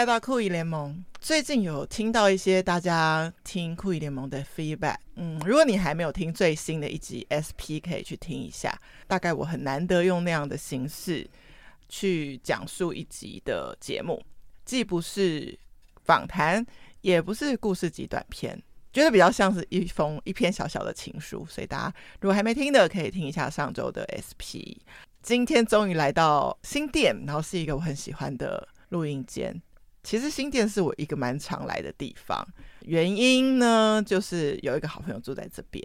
来到酷姨联盟。最近有听到一些大家听酷姨联盟的 feedback，嗯，如果你还没有听最新的一集 SP，可以去听一下。大概我很难得用那样的形式去讲述一集的节目，既不是访谈，也不是故事集短片，觉得比较像是一封一篇小小的情书。所以大家如果还没听的，可以听一下上周的 SP。今天终于来到新店，然后是一个我很喜欢的录音间。其实新店是我一个蛮常来的地方，原因呢，就是有一个好朋友住在这边。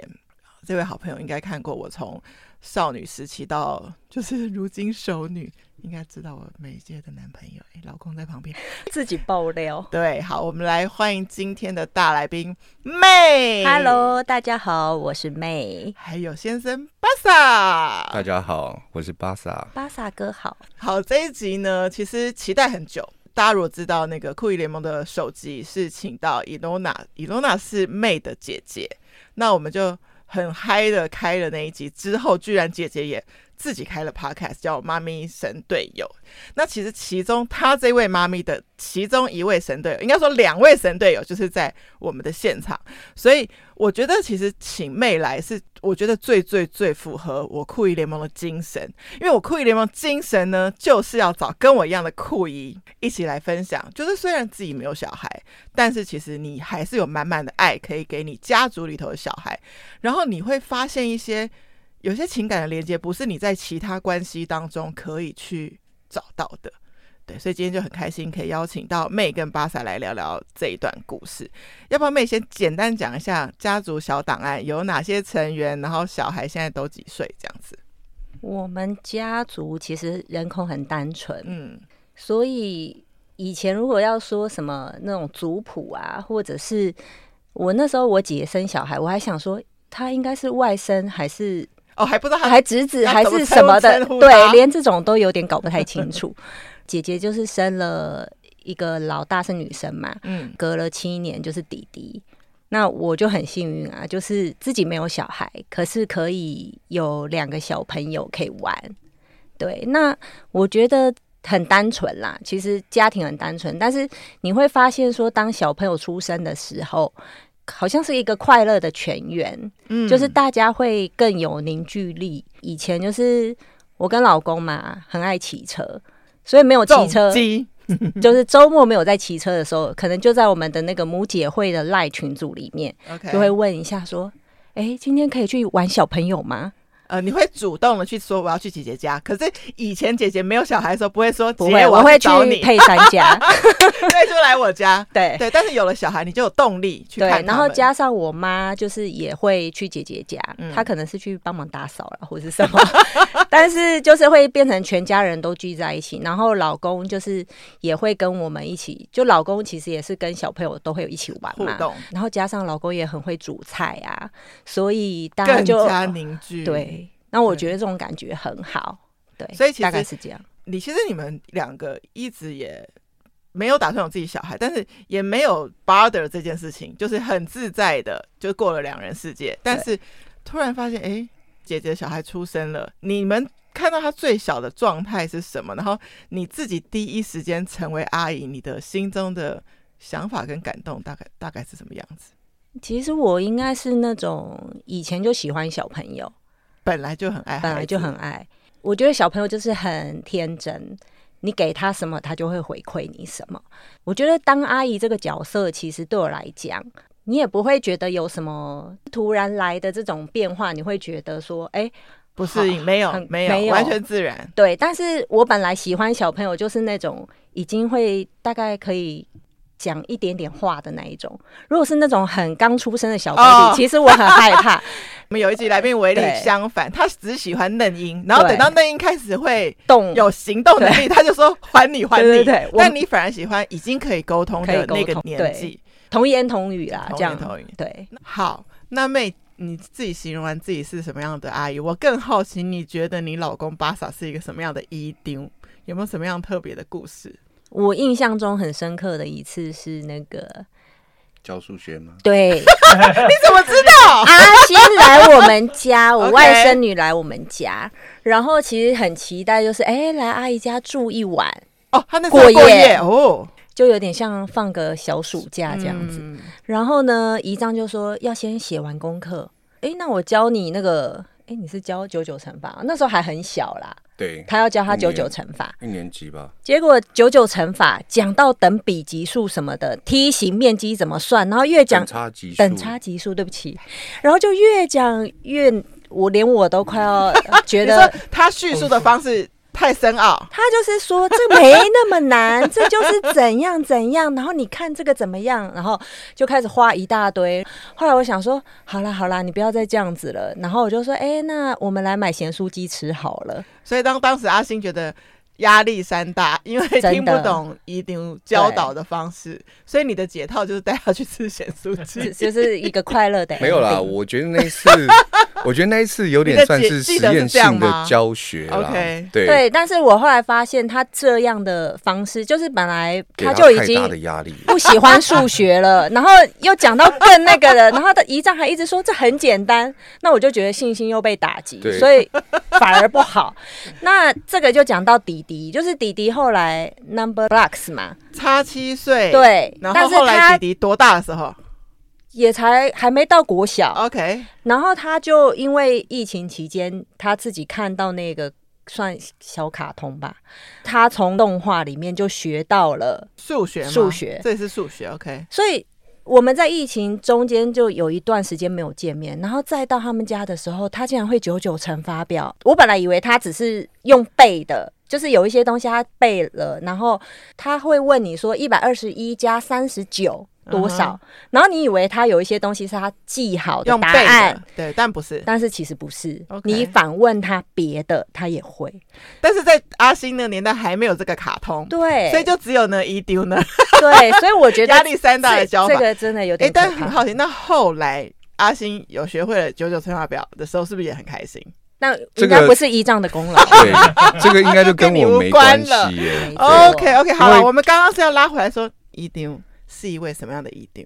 这位好朋友应该看过我从少女时期到就是 如今熟女，应该知道我每届的男朋友。哎，老公在旁边 自己爆料。对，好，我们来欢迎今天的大来宾 May。Hello，大家好，我是 May。还有先生巴萨。大家好，我是巴萨。巴萨哥好。好，这一集呢，其实期待很久。大家如果知道那个酷姨联盟的首集是请到伊诺娜，伊诺娜是妹的姐姐，那我们就很嗨的开了那一集之后，居然姐姐也自己开了 podcast，叫妈咪神队友。那其实其中她这位妈咪的其中一位神队友，应该说两位神队友，就是在我们的现场。所以我觉得其实请妹来是我觉得最最最符合我酷姨联盟的精神，因为我酷姨联盟精神呢，就是要找跟我一样的酷姨一起来分享。就是虽然自己没有小孩，但是其实你还是有满满的爱可以给你家族里头的小孩，然后你会发现一些。有些情感的连接不是你在其他关系当中可以去找到的，对，所以今天就很开心可以邀请到 May 跟巴萨来聊聊这一段故事。要不要 May 先简单讲一下家族小档案有哪些成员，然后小孩现在都几岁这样子？我们家族其实人口很单纯，嗯，所以以前如果要说什么那种族谱啊，或者是我那时候我姐生小孩，我还想说她应该是外甥还是。哦，还不知道还侄子还是什么的，对，连这种都有点搞不太清楚。姐姐就是生了一个老大是女生嘛，嗯，隔了七年就是弟弟。那我就很幸运啊，就是自己没有小孩，可是可以有两个小朋友可以玩。对，那我觉得很单纯啦，其实家庭很单纯，但是你会发现说，当小朋友出生的时候。好像是一个快乐的全员，嗯，就是大家会更有凝聚力。以前就是我跟老公嘛，很爱骑车，所以没有骑车，就是周末没有在骑车的时候，可能就在我们的那个母姐会的赖群组里面.就会问一下说：“哎、欸，今天可以去玩小朋友吗？”呃，你会主动的去说我要去姐姐家，可是以前姐姐没有小孩的时候不会说，不会，我会去佩珊家，对，就来我家，对对。但是有了小孩，你就有动力去看。对，然后加上我妈就是也会去姐姐家，嗯、她可能是去帮忙打扫了或者是什么，但是就是会变成全家人都聚在一起，然后老公就是也会跟我们一起，就老公其实也是跟小朋友都会有一起玩嘛，互动。然后加上老公也很会煮菜啊，所以大家就更加凝聚，对。那我觉得这种感觉很好，对，所以其实大概是这样。你其实你们两个一直也没有打算有自己小孩，但是也没有 bother 这件事情，就是很自在的就过了两人世界。但是突然发现，哎，姐姐小孩出生了，你们看到他最小的状态是什么？然后你自己第一时间成为阿姨，你的心中的想法跟感动大概大概是什么样子？其实我应该是那种以前就喜欢小朋友。本来就很爱，本来就很爱。我觉得小朋友就是很天真，你给他什么，他就会回馈你什么。我觉得当阿姨这个角色，其实对我来讲，你也不会觉得有什么突然来的这种变化，你会觉得说，哎，不适应，没有，没有，没有，完全自然。对，但是我本来喜欢小朋友，就是那种已经会大概可以。讲一点点话的那一种，如果是那种很刚出生的小 baby，哦，其实我很害怕。我们有一集来宾维力相反，他只喜欢嫩音，然后等到嫩音开始会动有行动能力，他就说还你还你。对对对，但你反而喜欢已经可以沟通的那个年纪，童言童语啦，这样童言童语。对，好，那 May 你自己形容完自己是什么样的阿姨，我更好奇，你觉得你老公巴萨是一个什么样的姨丁？有没有什么样特别的故事？我印象中很深刻的一次是那个教数学吗？对，你怎么知道？阿星来我们家，我外甥女来我们家，然后其实很期待，就是哎、欸，来阿姨家住一晚哦，他那过夜哦。就有点像放个小暑假这样子。嗯、然后呢，姨丈就说要先写完功课。哎，那我教你那个，哎，你是教九九乘法？那时候还很小啦。对，他要教他九九乘法，一年级吧。结果九九乘法讲到等比级数什么的，梯形面积怎么算，然后越讲等差级数，等差级数，对不起，然后就越讲越，我连我都快要 觉得他叙述的方式。太深奥，他就是说这没那么难，这就是怎样怎样，然后你看这个怎么样，然后就开始画一大堆。后来我想说，好啦好啦，你不要再这样子了。然后我就说，哎，那我们来买咸酥鸡吃好了。所以当当时阿星觉得。压力山大，因为听不懂一定教导的方式，所以你的解套就是带他去吃咸酥鸡，就是一个快乐的。没有啦，我觉得那一次，我觉得那一次有点算是实验性的教学啦。OK，对对，但是我后来发现他这样的方式，就是本来他就已经不喜欢数学了，然后又讲到更那个了，然后他姨丈还一直说这很简单，那我就觉得信心又被打击，所以反而不好。那这个就讲到底。弟就是弟弟，后来 Number Blocks 嘛，差七岁，对，然后后来弟弟多大的时候？也才还没到国小，OK。然后他就因为疫情期间，他自己看到那个算小卡通吧，他从动画里面就学到了数学，数学，这也是数学，OK。所以。我们在疫情中间就有一段时间没有见面，然后再到他们家的时候，他竟然会九九乘法表。我本来以为他只是用背的，就是有一些东西他背了，然后他会问你说一百二十一加三十九。多少？Uh huh. 然后你以为他有一些东西是他记好的答案，对，但不是。但是其实不是。你反问他别的，他也会。但是在阿星那个年代还没有这个卡通，对，所以就只有呢一丢呢。对，所以我觉得压力山大的教法，这个真的有点。哎，但很好奇，那后来阿星有学会了九九乘法表的时候，是不是也很开心？那应该不是依仗的功劳。对，这个应该就跟我没关系。OK OK，好了，我们刚刚是要拉回来说一丢。是一位什么样的一丢？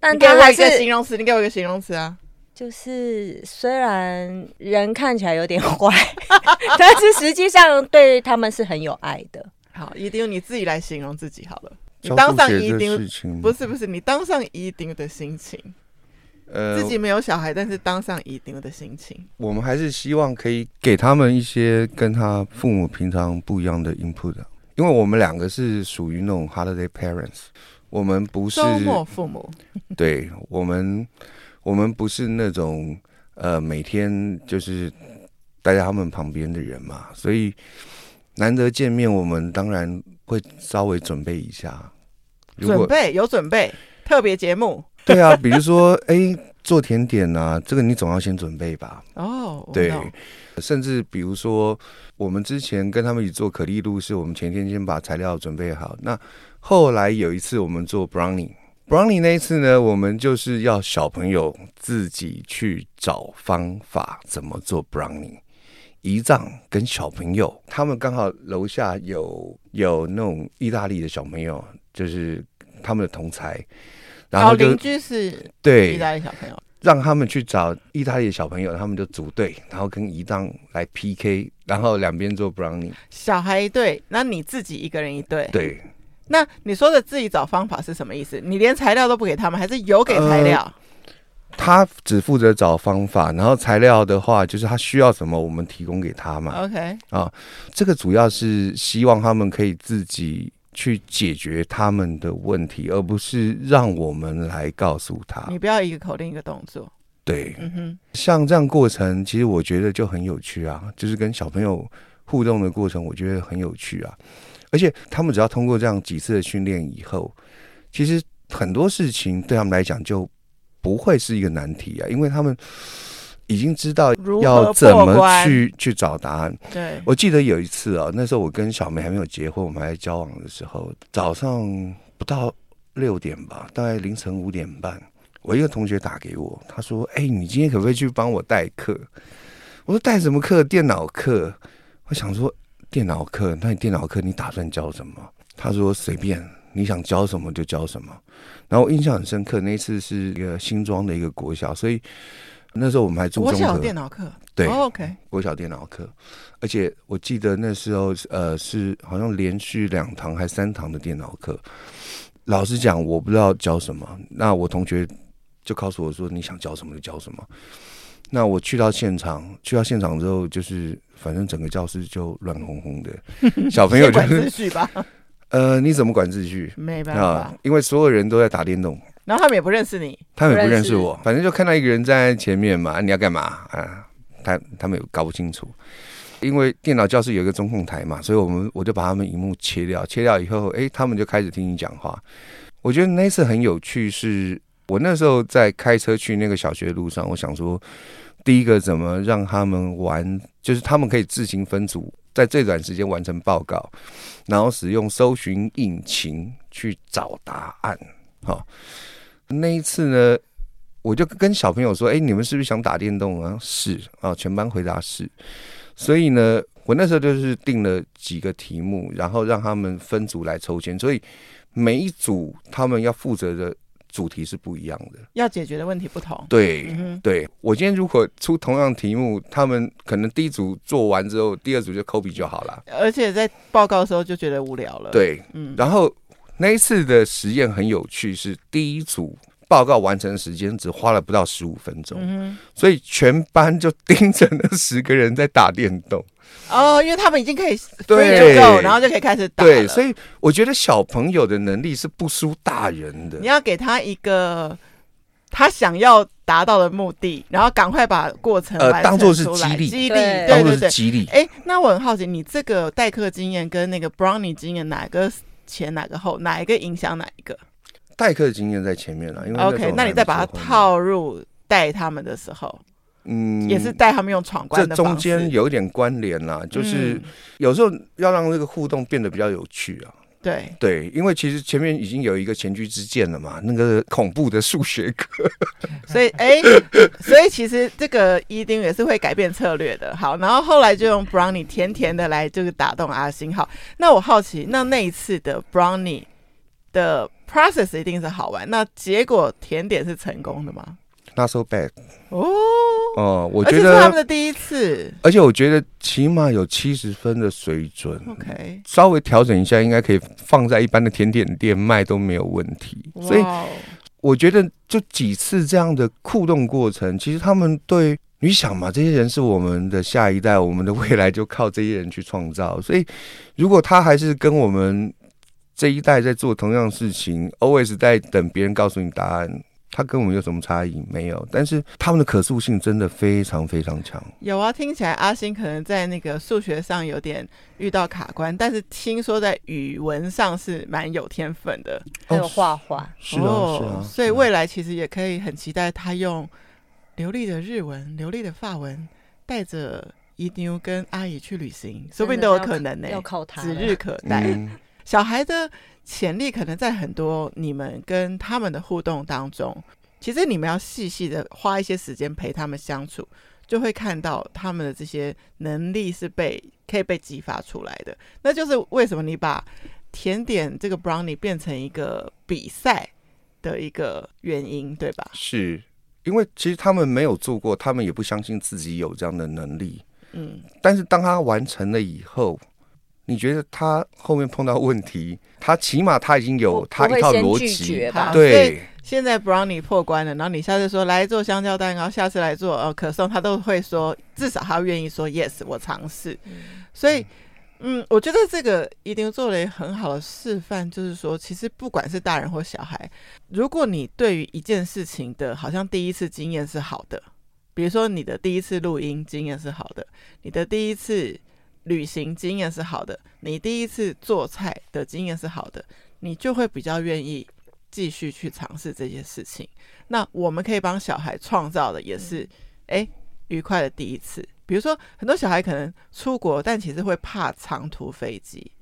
但给我一个形容词，你给我一个形容词啊！就是虽然人看起来有点坏，但是实际上对他们是很有爱的。好，姨丈你自己来形容自己好了。你当上姨丈，不是不是，你当上姨丈的心情。呃，自己没有小孩，但是当上姨丈的心情。我们还是希望可以给他们一些跟他父母平常不一样的 input。因为我们两个是属于那种 holiday parents，我们不是周末父母，对我们，我们不是那种呃每天就是待在他们旁边的人嘛，所以难得见面，我们当然会稍微准备一下。准备有准备特别节目，对啊，比如说哎做甜点啊，这个你总要先准备吧。哦，对。甚至比如说，我们之前跟他们一起做可丽露，是我们前天先把材料准备好。那后来有一次我们做 brownie，brownie 那一次呢，我们就是要小朋友自己去找方法怎么做 brownie。姨丈跟小朋友，他们刚好楼下有有那种意大利的小朋友，就是他们的同侪，然后邻居是对意大利小朋友。让他们去找意大利的小朋友，他们就组队，然后跟仪仗来 PK，然后两边做 brownie。小孩一队，那你自己一个人一队。对。那你说的自己找方法是什么意思？你连材料都不给他们，还是有给材料？呃，他只负责找方法，然后材料的话，就是他需要什么，我们提供给他嘛。OK。啊，这个主要是希望他们可以自己。去解决他们的问题，而不是让我们来告诉他。你不要一个口令一个动作。对，嗯哼，像这样过程，其实我觉得就很有趣啊，就是跟小朋友互动的过程，我觉得很有趣啊。而且他们只要通过这样几次的训练以后，其实很多事情对他们来讲就不会是一个难题啊，因为他们。已经知道要怎么去去找答案。对，我记得有一次啊，那时候我跟小梅还没有结婚，我们还在交往的时候，早上不到六点吧，大概凌晨五点半，我一个同学打给我，他说：“哎，你今天可不可以去帮我代课？”我说：“代什么课？电脑课。”我想说：“电脑课？那你电脑课你打算教什么？”他说：“随便，你想教什么就教什么。”然后我印象很深刻，那次是一个新庄的一个国小，所以。那时候我们还住中和电脑课，对、oh, OK，国小电脑课，而且我记得那时候呃是好像连续两堂还三堂的电脑课。老实讲，我不知道教什么，那我同学就告诉我说，你想教什么就教什么。那我去到现场，去到现场之后，就是反正整个教室就乱哄哄的，小朋友就是管秩序吧。呃，你怎么管秩序？没办法、呃，因为所有人都在打电动。然后他们也不认识你，他们也不认识我，反正就看到一个人站在前面嘛，你要干嘛啊？他他们也搞不清楚，因为电脑教室有一个中控台嘛，所以我们我就把他们荧幕切掉，切掉以后，哎，他们就开始听你讲话。我觉得那次很有趣是，是我那时候在开车去那个小学的路上，我想说，第一个怎么让他们玩，就是他们可以自行分组，在最短时间完成报告，然后使用搜寻引擎去找答案，好。那一次呢，我就跟小朋友说：“哎，你们是不是想打电动啊？”“是啊。”全班回答是。所以呢，我那时候就是定了几个题目，然后让他们分组来抽签。所以每一组他们要负责的主题是不一样的，要解决的问题不同。对，嗯、对。我今天如果出同样题目，他们可能第一组做完之后，第二组就抠笔就好了。而且在报告的时候就觉得无聊了。对，嗯。然后。那一次的实验很有趣，是第一组报告完成时间只花了不到十五分钟，嗯，所以全班就盯着那十个人在打电动。哦，因为他们已经可以对，然后就可以开始打。对，所以我觉得小朋友的能力是不输大人的。你要给他一个他想要达到的目的，然后赶快把过程呃当做是激励，激励，对对对，激励。哎，那我很好奇，你这个代课经验跟那个 Brownie 经验哪个？前哪个后哪一个影响哪一个？代课的经验在前面了，因为 OK，那你再把它套入带他们的时候，嗯，也是带他们用闯关的。这中间有一点关联啦，就是有时候要让这个互动变得比较有趣啊。对对，因为其实前面已经有一个前车之鉴了嘛，那个恐怖的数学课，所以哎，所以其实这个一丁也是会改变策略的。好，然后后来就用 Brownie 甜甜的来就是打动阿星。好，那我好奇，那那一次的 Brownie 的 process 一定是好玩，那结果甜点是成功的吗？Not so bad。哦哦，我觉得是他们的第一次，而且我觉得起码有七十分的水准。OK，稍微调整一下，应该可以放在一般的甜点店卖都没有问题。所以我觉得就几次这样的互动过程，其实他们对你想嘛，这些人是我们的下一代，我们的未来就靠这些人去创造。所以如果他还是跟我们这一代在做同样的事情，always 在等别人告诉你答案。他跟我们有什么差异？没有，但是他们的可塑性真的非常非常强。有啊，听起来阿星可能在那个数学上有点遇到卡关，但是听说在语文上是蛮有天分的，还有画画。是啊，是啊。所以未来其实也可以很期待他用流利的日文、流利的法文，带着姨妞跟阿姨去旅行，说不定都有可能呢、欸。要靠他，指日可待。嗯、小孩的。潜力可能在很多你们跟他们的互动当中，其实你们要细细的花一些时间陪他们相处，就会看到他们的这些能力是被可以被激发出来的。那就是为什么你把甜点这个 brownie 变成一个比赛的一个原因，对吧？是因为其实他们没有做过，他们也不相信自己有这样的能力。嗯，但是当他完成了以后。你觉得他后面碰到问题，他起码他已经有他一套逻辑，对。现在 Brownie 破关了，然后你下次说来做香蕉蛋糕，下次来做呃可颂，他都会说，至少他愿意说 yes，我尝试。嗯、所以，嗯，我觉得这个一定做了很好的示范，就是说，其实不管是大人或小孩，如果你对于一件事情的好像第一次经验是好的，比如说你的第一次录音经验是好的，你的第一次。旅行经验是好的，你第一次做菜的经验是好的，你就会比较愿意继续去尝试这些事情。那我们可以帮小孩创造的也是，哎，愉快的第一次。比如说，很多小孩可能出国，但其实会怕长途飞机，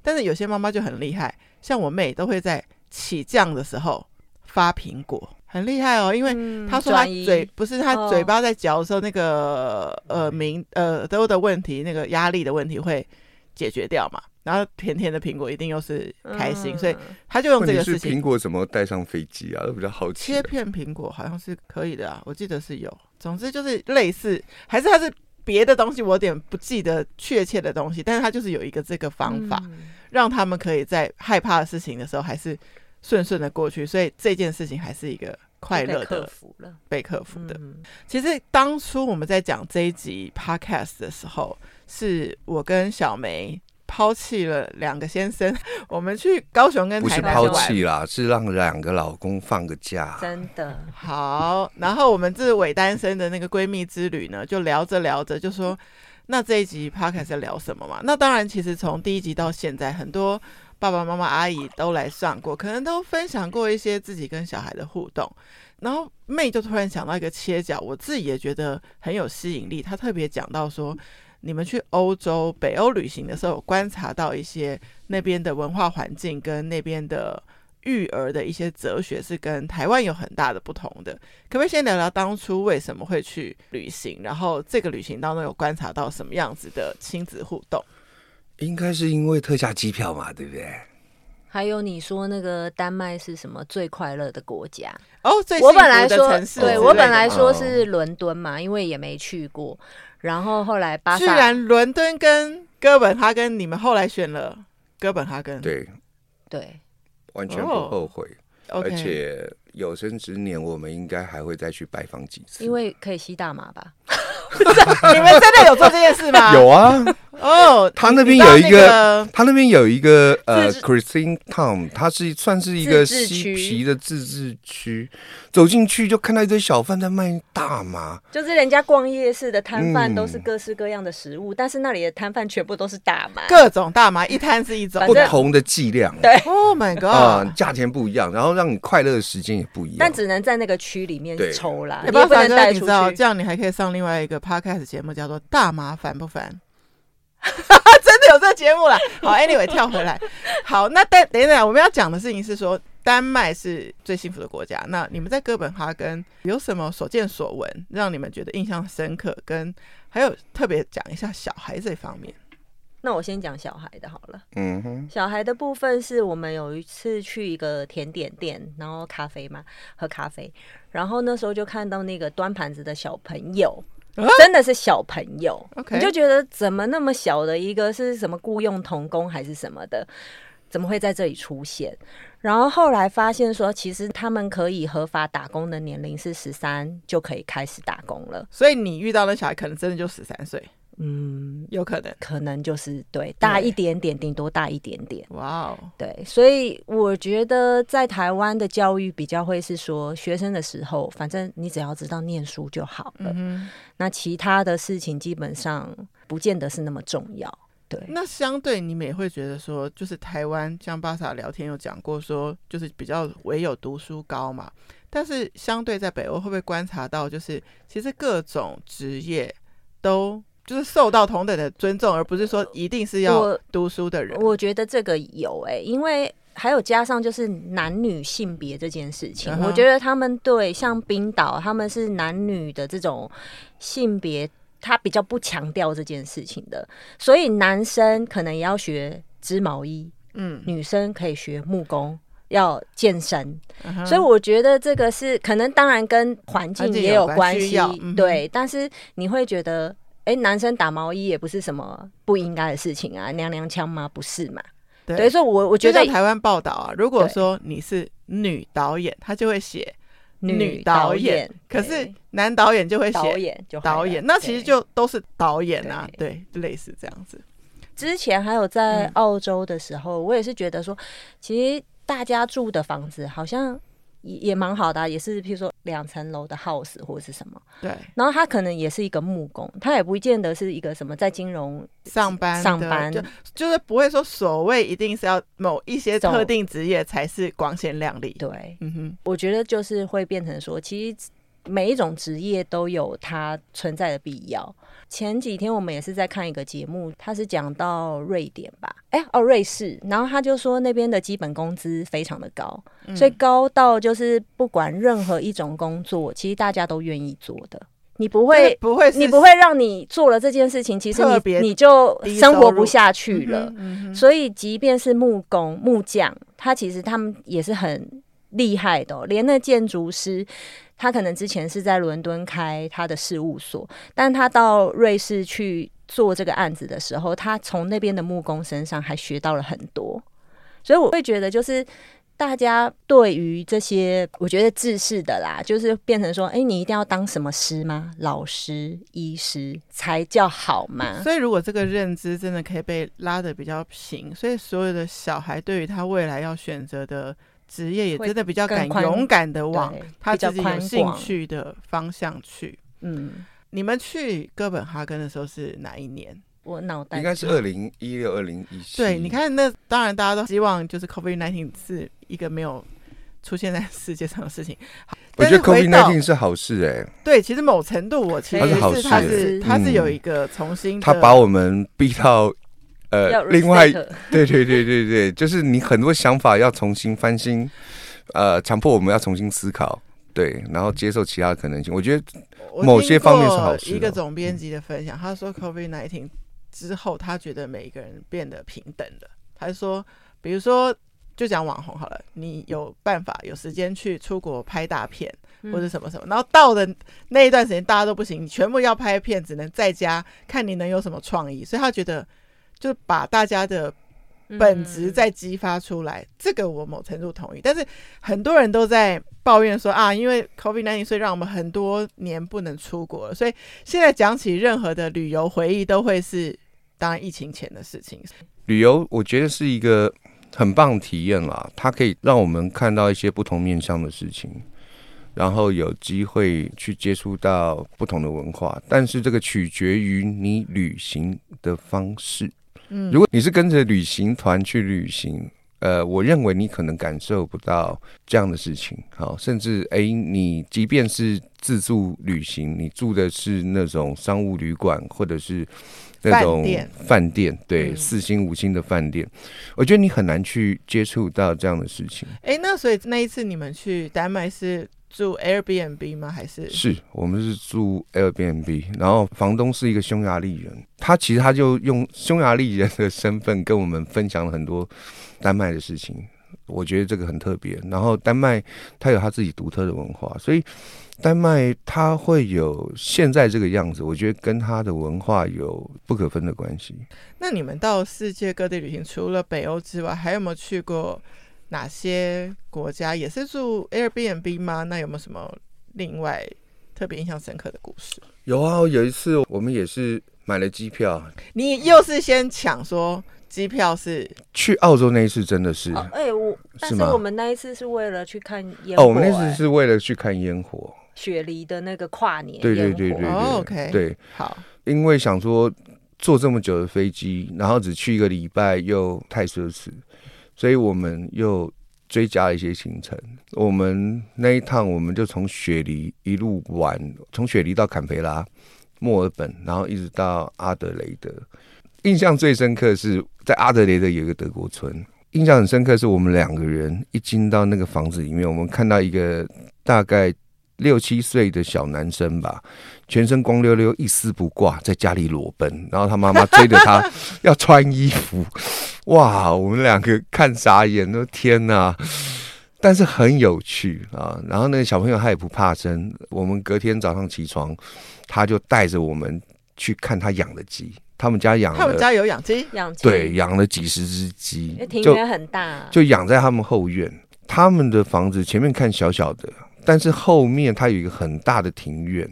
但是有些妈妈就很厉害，像我妹都会在起降的时候发苹果。很厉害哦，因为他说他嘴不是他嘴巴在嚼的时候，那个耳鸣呃都的问题，那个压力的问题会解决掉嘛。然后甜甜的苹果一定又是开心，嗯、所以他就用这个事情。苹果怎么带上飞机啊？都比较好奇。切片苹果好像是可以的啊，我记得是有。总之就是类似，还是它是别的东西，我有点不记得确切的东西。但是它就是有一个这个方法，嗯、让他们可以在害怕的事情的时候还是顺顺的过去。所以这件事情还是一个快乐的克服了，被克服的。嗯、其实当初我们在讲这一集 podcast 的时候，是我跟小梅。抛弃了两个先生，我们去高雄跟台南。不是抛弃啦，是让两个老公放个假。真的好，然后我们这伪单身的那个闺蜜之旅呢，就聊着聊着就说，那这一集 podcast 要聊什么嘛？那当然，其实从第一集到现在，很多爸爸妈妈、阿姨都来上过，可能都分享过一些自己跟小孩的互动。然后妹就突然想到一个切角，我自己也觉得很有吸引力。她特别讲到说。你们去欧洲、北欧旅行的时候，观察到一些那边的文化环境跟那边的育儿的一些哲学是跟台湾有很大的不同的。可不可以先聊聊当初为什么会去旅行？然后这个旅行当中有观察到什么样子的亲子互动？应该是因为特价机票嘛，对不对？还有你说那个丹麦是什么最快乐的国家？哦，最我本来说对我本来说是伦敦嘛，因为也没去过。然后后来巴萨，居然伦敦跟哥本哈根，你们后来选了哥本哈根，对对，完全不后悔，而且有生之年我们应该还会再去拜访几次，因为可以吸大麻吧。你们真的有做这件事吗？有啊，哦，他那边有一个，他那边有一个呃，Christine Town，它是算是一个嬉皮的自治区，走进去就看到一堆小贩在卖大麻，就是人家逛夜市的摊贩都是各式各样的食物，但是那里的摊贩全部都是大麻，各种大麻，一摊是一种。不同的剂量，对，Oh my God，啊，价钱不一样，然后让你快乐的时间也不一样，但只能在那个区里面抽啦，也不能带出去，这样你还可以上另外一个。Podcast 节目叫做《大麻烦不烦》，真的有这个节目了。好，Anyway，跳回来。好，那等等一下，我们要讲的事情是说，丹麦是最幸福的国家。那你们在哥本哈根有什么所见所闻，让你们觉得印象深刻？跟还有特别讲一下小孩这方面。那我先讲小孩的好了。嗯哼，小孩的部分是我们有一次去一个甜点店，然后咖啡嘛，喝咖啡，然后那时候就看到那个端盘子的小朋友。真的是小朋友你就觉得怎么那么小的一个是什么雇佣童工还是什么的，怎么会在这里出现？然后后来发现说，其实他们可以合法打工的年龄是十三就可以开始打工了。所以你遇到的小孩可能真的就十三岁。嗯，有可能，可能就是对大一点点，顶多大一点点。哇哦，对，所以我觉得在台湾的教育比较会是说，学生的时候，反正你只要知道念书就好了，嗯哼，那其他的事情基本上不见得是那么重要。对，那相对你们也会觉得说，就是台湾像巴萨聊天有讲过说，就是比较唯有读书高嘛，但是相对在北欧会不会观察到，就是其实各种职业都。就是受到同等的尊重，而不是说一定是要读书的人。我，我觉得这个有哎、欸，因为还有加上就是男女性别这件事情，uh huh. 我觉得他们对像冰岛，他们是男女的这种性别，他比较不强调这件事情的，所以男生可能也要学织毛衣，嗯，女生可以学木工，要健身，uh huh. 所以我觉得这个是可能当然跟环境也有关系，嗯、对，但是你会觉得。哎，男生打毛衣也不是什么不应该的事情啊，娘娘腔吗？不是嘛？对，对，所以我我觉得台湾报道啊，如果说你是女导演，他就会写女导演；可是男导演就会写导演，就导演。那其实就都是导演啊，对，对，类似这样子。之前还有在澳洲的时候，嗯、我也是觉得说，其实大家住的房子好像。也也蛮好的、啊，也是譬如说两层楼的 house 或者是什么，对。然后他可能也是一个木工，他也不见得是一个什么在金融上班上班，就就是不会说所谓一定是要某一些特定职业才是光鲜亮丽。对，嗯哼，我觉得就是会变成说，其实每一种职业都有它存在的必要。前几天我们也是在看一个节目，他是讲到瑞典吧，哎、欸、哦瑞士，然后他就说那边的基本工资非常的高，嗯、所以高到就是不管任何一种工作，其实大家都愿意做的。你不会不会，你不会让你做了这件事情，其实你你就生活不下去了。所以，即便是木工、木匠，他其实他们也是很厉害的哦。连那建筑师，他可能之前是在伦敦开他的事务所，但他到瑞士去做这个案子的时候，他从那边的木工身上还学到了很多。所以，我会觉得就是。大家对于这些，我觉得制式的啦，就是变成说，哎、你一定要当什么师吗？老师、医师才叫好吗？所以，如果这个认知真的可以被拉得比较平，所以所有的小孩对于他未来要选择的职业，也真的比较敢勇敢的往他自己有兴趣的方向去。嗯，你们去哥本哈根的时候是哪一年？我脑袋应该是二零一六、二零一七。对，你看，那当然大家都希望就是 COVID nineteen 是一个没有出现在世界上的事情。我觉得 COVID nineteen 是好事哎、欸。对，其实某程度我其实是它是它是，它是有一个重新，它把我们逼到呃另外，对对对对对，就是你很多想法要重新翻新，呃，强迫我们要重新思考，对，然后接受其他可能性。我觉得某些方面是好事。一个总编辑的分享，他说 COVID nineteen。之后，他觉得每一个人变得平等了。他说，比如说，就讲网红好了，你有办法有时间去出国拍大片，或者什么什么，然后到的那一段时间，大家都不行，你全部要拍片，只能在家看你能有什么创意。所以他觉得，就把大家的本质再激发出来，这个我某程度同意。但是很多人都在抱怨说啊，因为 COVID nineteen，所以让我们很多年不能出国了。所以现在讲起任何的旅游回忆，都会是。当然，疫情前的事情，旅游我觉得是一个很棒体验啦。它可以让我们看到一些不同面向的事情，然后有机会去接触到不同的文化。但是这个取决于你旅行的方式。如果你是跟着旅行团去旅行，呃，我认为你可能感受不到这样的事情。好，甚至哎，你即便是自助旅行，你住的是那种商务旅馆，或者是。那种饭店，对、嗯、四星五星的饭店，我觉得你很难去接触到这样的事情。哎、欸，那所以那一次你们去丹麦是住 Airbnb 吗？还是？是我们是住 Airbnb，然后房东是一个匈牙利人，他其实他就用匈牙利人的身份跟我们分享了很多丹麦的事情，我觉得这个很特别。然后丹麦它有它自己独特的文化，所以。丹麦它会有现在这个样子，我觉得跟它的文化有不可分的关系。那你们到世界各地旅行，除了北欧之外，还有没有去过哪些国家？也是住 Airbnb 吗？那有没有什么另外特别印象深刻的故事？有啊，有一次我们也是买了机票。你又是先抢说机票是去澳洲那一次，真的是哎、哦欸，我但是我们那一次是为了去看烟火、欸。哦，我们那次是为了去看烟火。雪梨的那个跨年，对对对对对，OK，对，好，因为想说坐这么久的飞机，然后只去一个礼拜又太奢侈，所以我们又追加了一些行程。我们那一趟我们就从雪梨一路玩，从雪梨到坎培拉、墨尔本，然后一直到阿德雷德。印象最深刻是在阿德雷德有一个德国村，印象很深刻是我们两个人一进到那个房子里面，我们看到一个大概。六七岁的小男生吧，全身光溜溜，一丝不挂，在家里裸奔，然后他妈妈追着他 要穿衣服，哇！我们两个看傻眼，都天哪！但是很有趣啊。然后那个小朋友他也不怕生，我们隔天早上起床，他就带着我们去看他养的鸡。他们家养，他们家有养鸡，养鸡，对，养了几十只鸡，庭园很大，就养在他们后院。他们的房子前面看小小的。但是后面它有一个很大的庭院，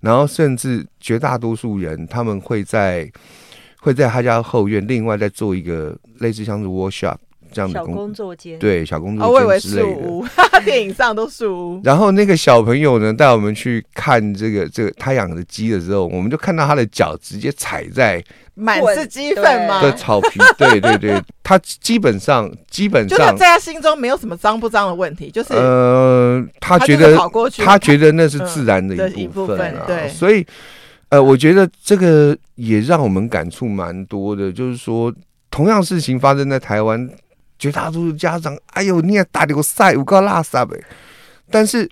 然后甚至绝大多数人他们会在会在他家后院另外再做一个类似像是 workshop 这样的工，工作间，对，小工作间之类的。哦、电影上都树屋。然后那个小朋友呢带我们去看这个这个他养的鸡的时候，我们就看到他的脚直接踩在。满是鸡粪吗？的草皮，对对对，他基本上基本上就是在他心中没有什么脏不脏的问题，就是呃，他觉得他觉得那是自然的一部分啊，对，所以呃，我觉得这个也让我们感触蛮多的，就是说同样事情发生在台湾，绝大多数家长，哎呦，你也打流赛，我告垃圾呗，但是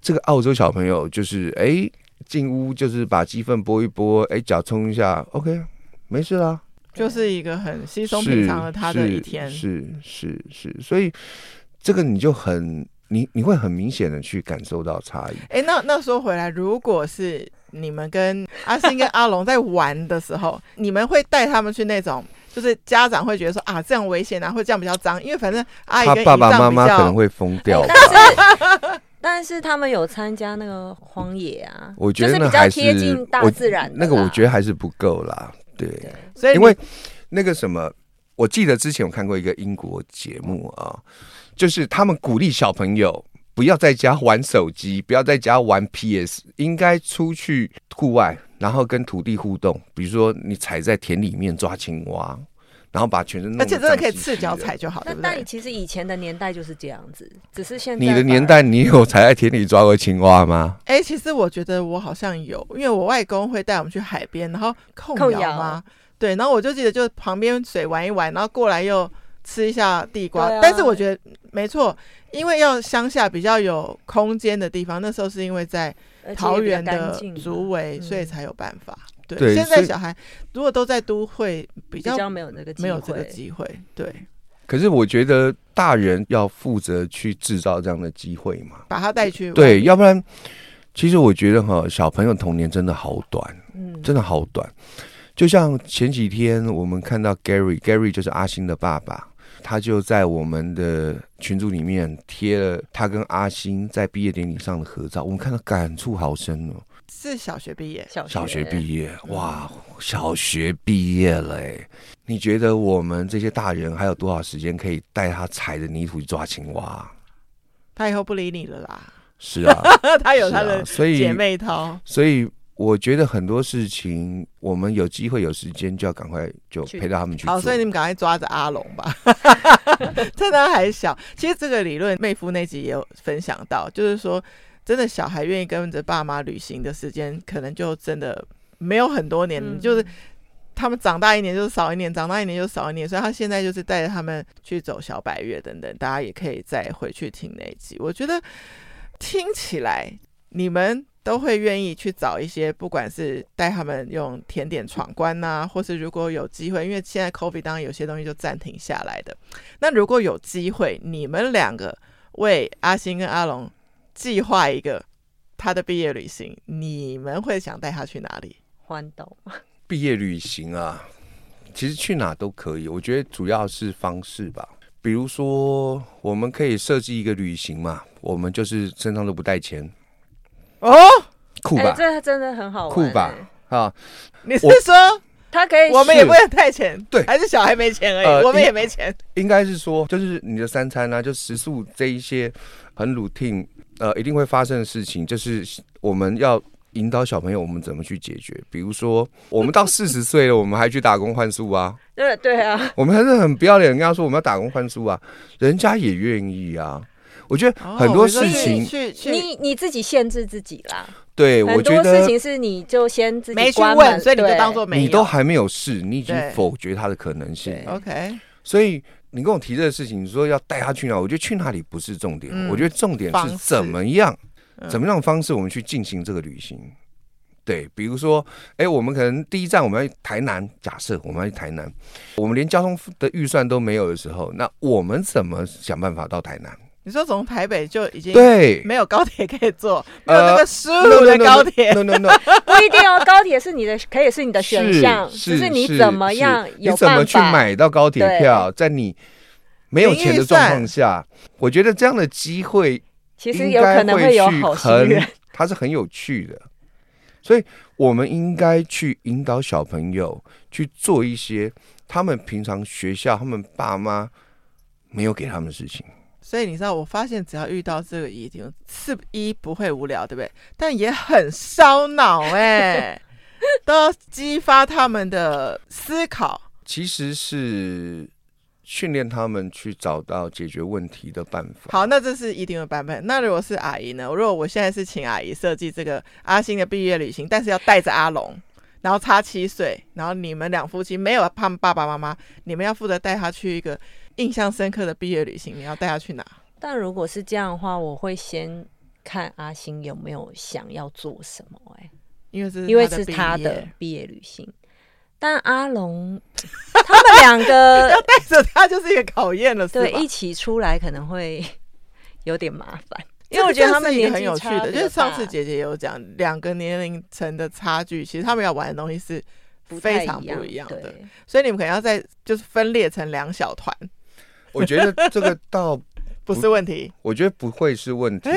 这个澳洲小朋友就是哎。进屋就是把鸡粪拨一拨，哎，脚冲一下，OK，没事啦，就是一个很稀松平常的他的一天，是是是，是，所以这个你就很你你会很明显的去感受到差异。哎，那那说回来，如果是你们跟阿星跟阿龙在玩的时候，你们会带他们去那种？就是家长会觉得说啊，这样危险啊，或这样比较脏，因为反正阿姨跟爸爸妈妈可能会疯掉。但是，但是他们有参加那个荒野啊，我觉得那还是比较贴近大自然。那个我觉得还是不够啦，对，对所以因为那个什么，我记得之前我看过一个英国节目啊，就是他们鼓励小朋友不要在家玩手机，不要在家玩 PS，应该出去户外。然后跟土地互动，比如说你踩在田里面抓青蛙，然后把全身而且真的可以赤脚踩就好，对不对？但其实以前的年代就是这样子，只是现在你的年代，你有踩在田里抓过青蛙吗？哎、欸，其实我觉得我好像有，因为我外公会带我们去海边，然后控窑吗？对，然后我就记得就旁边水玩一玩，然后过来又吃一下地瓜。啊、但是我觉得没错，因为要乡下比较有空间的地方，那时候是因为在。桃园的竹围，所以才有办法。对，对现在小孩如果都在都会，比较，没有那个没有这个机会。对。可是我觉得大人要负责去制造这样的机会嘛，把他带去。对，要不然，其实我觉得哈，小朋友童年真的好短，嗯，真的好短。就像前几天我们看到 Gary，Gary 就是阿星的爸爸。他就在我们的群组里面贴了他跟阿星在毕业典礼上的合照，我们看到感触好深哦。是小学毕业，小学，小学毕业，哇，小学毕业了哎！你觉得我们这些大人还有多少时间可以带他踩着泥土去抓青蛙？他以后不理你了啦。是啊，他有他的姐妹淘，所以。我觉得很多事情，我们有机会有时间就要赶快就陪着他们去做。好，所以你们赶快抓着阿龙吧，趁他还小。其实这个理论，妹夫那集也有分享到，就是说，真的小孩愿意跟着爸妈旅行的时间，可能就真的没有很多年，嗯、就是他们长大一年就少一年，长大一年就少一年。所以他现在就是带着他们去走小百月等等，大家也可以再回去听那一集。我觉得听起来你们。都会愿意去找一些，不管是带他们用甜点闯关呐、啊，或是如果有机会，因为现在 COVID 当然有些东西就暂停下来的。那如果有机会，你们两个为阿星跟阿龙计划一个他的毕业旅行，你们会想带他去哪里？环岛毕业旅行啊，其实去哪都可以，我觉得主要是方式吧。比如说，我们可以设计一个旅行嘛，我们就是身上都不带钱。哦，酷吧？这真的很好玩，酷吧？啊，你是说他可以？我们也不会太钱，对，还是小孩没钱而已，我们也没钱。应该是说，就是你的三餐啊，就食宿这一些很 routine，呃，一定会发生的事情，就是我们要引导小朋友，我们怎么去解决？比如说，我们到 四十岁了，我们还去打工换宿啊？对对啊，我们还是很不要脸，跟他说我们要打工换宿啊，人家也愿意啊。我觉得很多事情，你你自己限制自己啦。对，我觉得很多事情是你就先自己没去问，所以你就当做没。你都还没有试，你已经否决他的可能性。OK，所以你跟我提这个事情，你说要带他去哪？我觉得去哪里不是重点，我觉得重点是怎么样，怎么样的方式我们去进行这个旅行。对，比如说，哎，我们可能第一站我们要去台南，假设我们要去台南，我们连交通的预算都没有的时候，那我们怎么想办法到台南？你说从台北就已经对。没有高铁可以坐，没有那个十五的高铁，no no no，不一定哦，高铁是你的，可以是你的选项，只是你怎么样，你怎么去买到高铁票，在你没有钱的状况下，我觉得这样的机会其实有可能会有好心人，它是很有趣的，所以我们应该去引导小朋友去做一些他们平常学校他们爸妈没有给他们的事情。所以你知道，我发现只要遇到这个议题，是一不会无聊，对不对？但也很烧脑，哎，都要激发他们的思考。其实是训练他们去找到解决问题的办法。好，那这是一定的版本。那如果是阿姨呢？如果我现在是请阿姨设计这个阿星的毕业旅行，但是要带着阿龙，然后差七岁，然后你们两夫妻没有他们爸爸妈妈，你们要负责带他去一个。印象深刻的毕业旅行，你要带他去哪？但如果是这样的话，我会先看阿星有没有想要做什么、欸。哎，因为是因为是他的毕业旅行。但阿龙他们两个 要带着他就是一个考验了，对，一起出来可能会有点麻烦。因为我觉得他们年纪很有趣的，就是上次姐姐有讲两个年龄层的差距，其实他们要玩的东西是非常不一样的，所以你们可能要在就是分裂成两小团。我觉得这个倒 不是问题，我觉得不会是问题啦，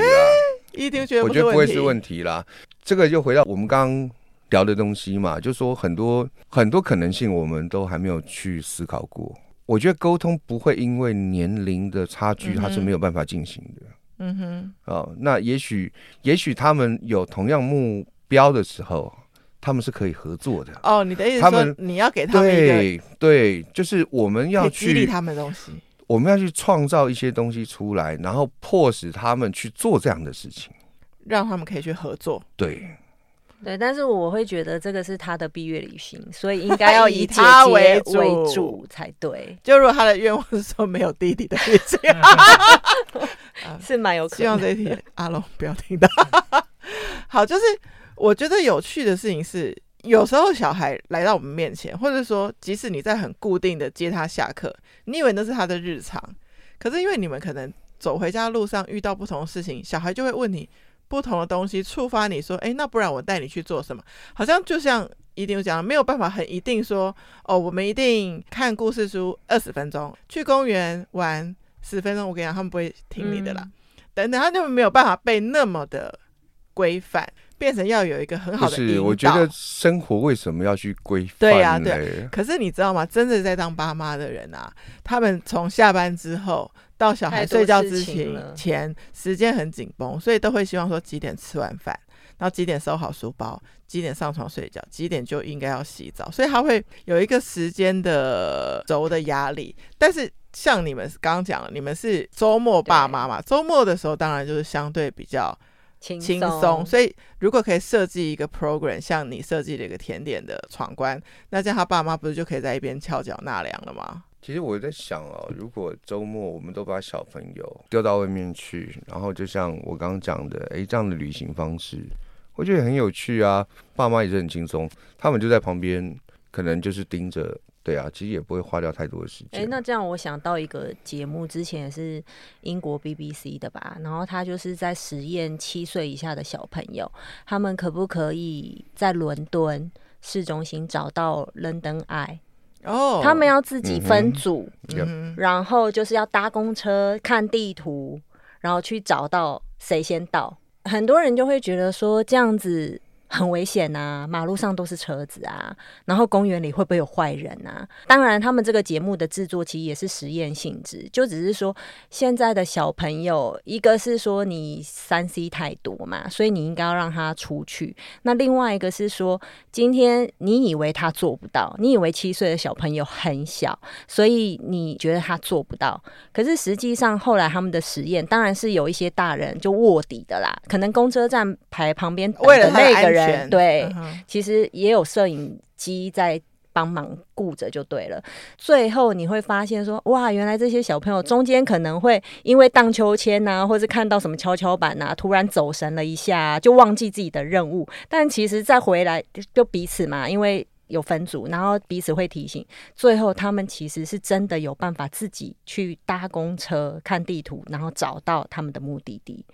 一定觉得我觉得不会是问题啦。这个又回到我们刚刚聊的东西嘛，就说很多很多可能性我们都还没有去思考过。我觉得沟通不会因为年龄的差距，它是没有办法进行的。嗯哼，哦，那也许也许他们有同样目标的时候，他们是可以合作的。哦，你的意思是说你要给他们对对，就是我们要去激励他们的东西，我们要去创造一些东西出来，然后迫使他们去做这样的事情，让他们可以去合作。对。对，但是我会觉得这个是他的毕业旅行，所以应该要 以他为主才对。就如果他的愿望是说没有弟弟的事情，是蛮有可能。希望这一题阿龙不要听到。好，就是我觉得有趣的事情是，有时候小孩来到我们面前，或者说即使你在很固定的接他下课，你以为那是他的日常，可是因为你们可能走回家的路上遇到不同的事情，小孩就会问你。不同的东西触发你说，哎，那不然我带你去做什么？好像就像一定有讲，没有办法很一定说，哦，我们一定看故事书二十分钟，去公园玩十分钟。我跟你讲，他们不会听你的啦。嗯、等等，他就没有办法被那么的规范，变成要有一个很好的。是，我觉得生活为什么要去规范？对呀、啊，对。可是你知道吗？真的在当爸妈的人啊，他们从下班之后。到小孩睡觉之前，前时间很紧绷，所以都会希望说几点吃完饭，然后几点收好书包，几点上床睡觉，几点就应该要洗澡，所以他会有一个时间的轴的压力。但是像你们刚刚讲了，你们是周末爸妈嘛，周末的时候当然就是相对比较轻松，所以如果可以设计一个 program，像你设计了一个甜点的闯关，那这样他爸妈不是就可以在一边翘脚纳凉了吗？其实我在想哦，如果周末我们都把小朋友丢到外面去，然后就像我刚刚讲的，诶，这样的旅行方式，我觉得很有趣啊。爸妈也是很轻松，他们就在旁边，可能就是盯着，对啊，其实也不会花掉太多的时间。诶，那这样我想到一个节目，之前也是英国 BBC 的吧，然后他就是在实验七岁以下的小朋友，他们可不可以在伦敦市中心找到 London Eye？哦，他们要自己分组，嗯，然后就是要搭公车、看地图，然后去找到谁先到。很多人就会觉得说这样子。很危险呐、啊，马路上都是车子啊，然后公园里会不会有坏人啊？当然，他们这个节目的制作其实也是实验性质，就只是说现在的小朋友，一个是说你三 C 太多嘛，所以你应该要让他出去。那另外一个是说，今天你以为他做不到，你以为七岁的小朋友很小，所以你觉得他做不到。可是实际上后来他们的实验，当然是有一些大人就卧底的啦，可能公车站牌旁边等的那个人。对，嗯、其实也有摄影机在帮忙顾着，就对了。最后你会发现说，哇，原来这些小朋友中间可能会因为荡秋千呐、啊，或是看到什么跷跷板呐，突然走神了一下，就忘记自己的任务。但其实再回来就彼此嘛，因为有分组，然后彼此会提醒。最后他们其实是真的有办法自己去搭公车、看地图，然后找到他们的目的地。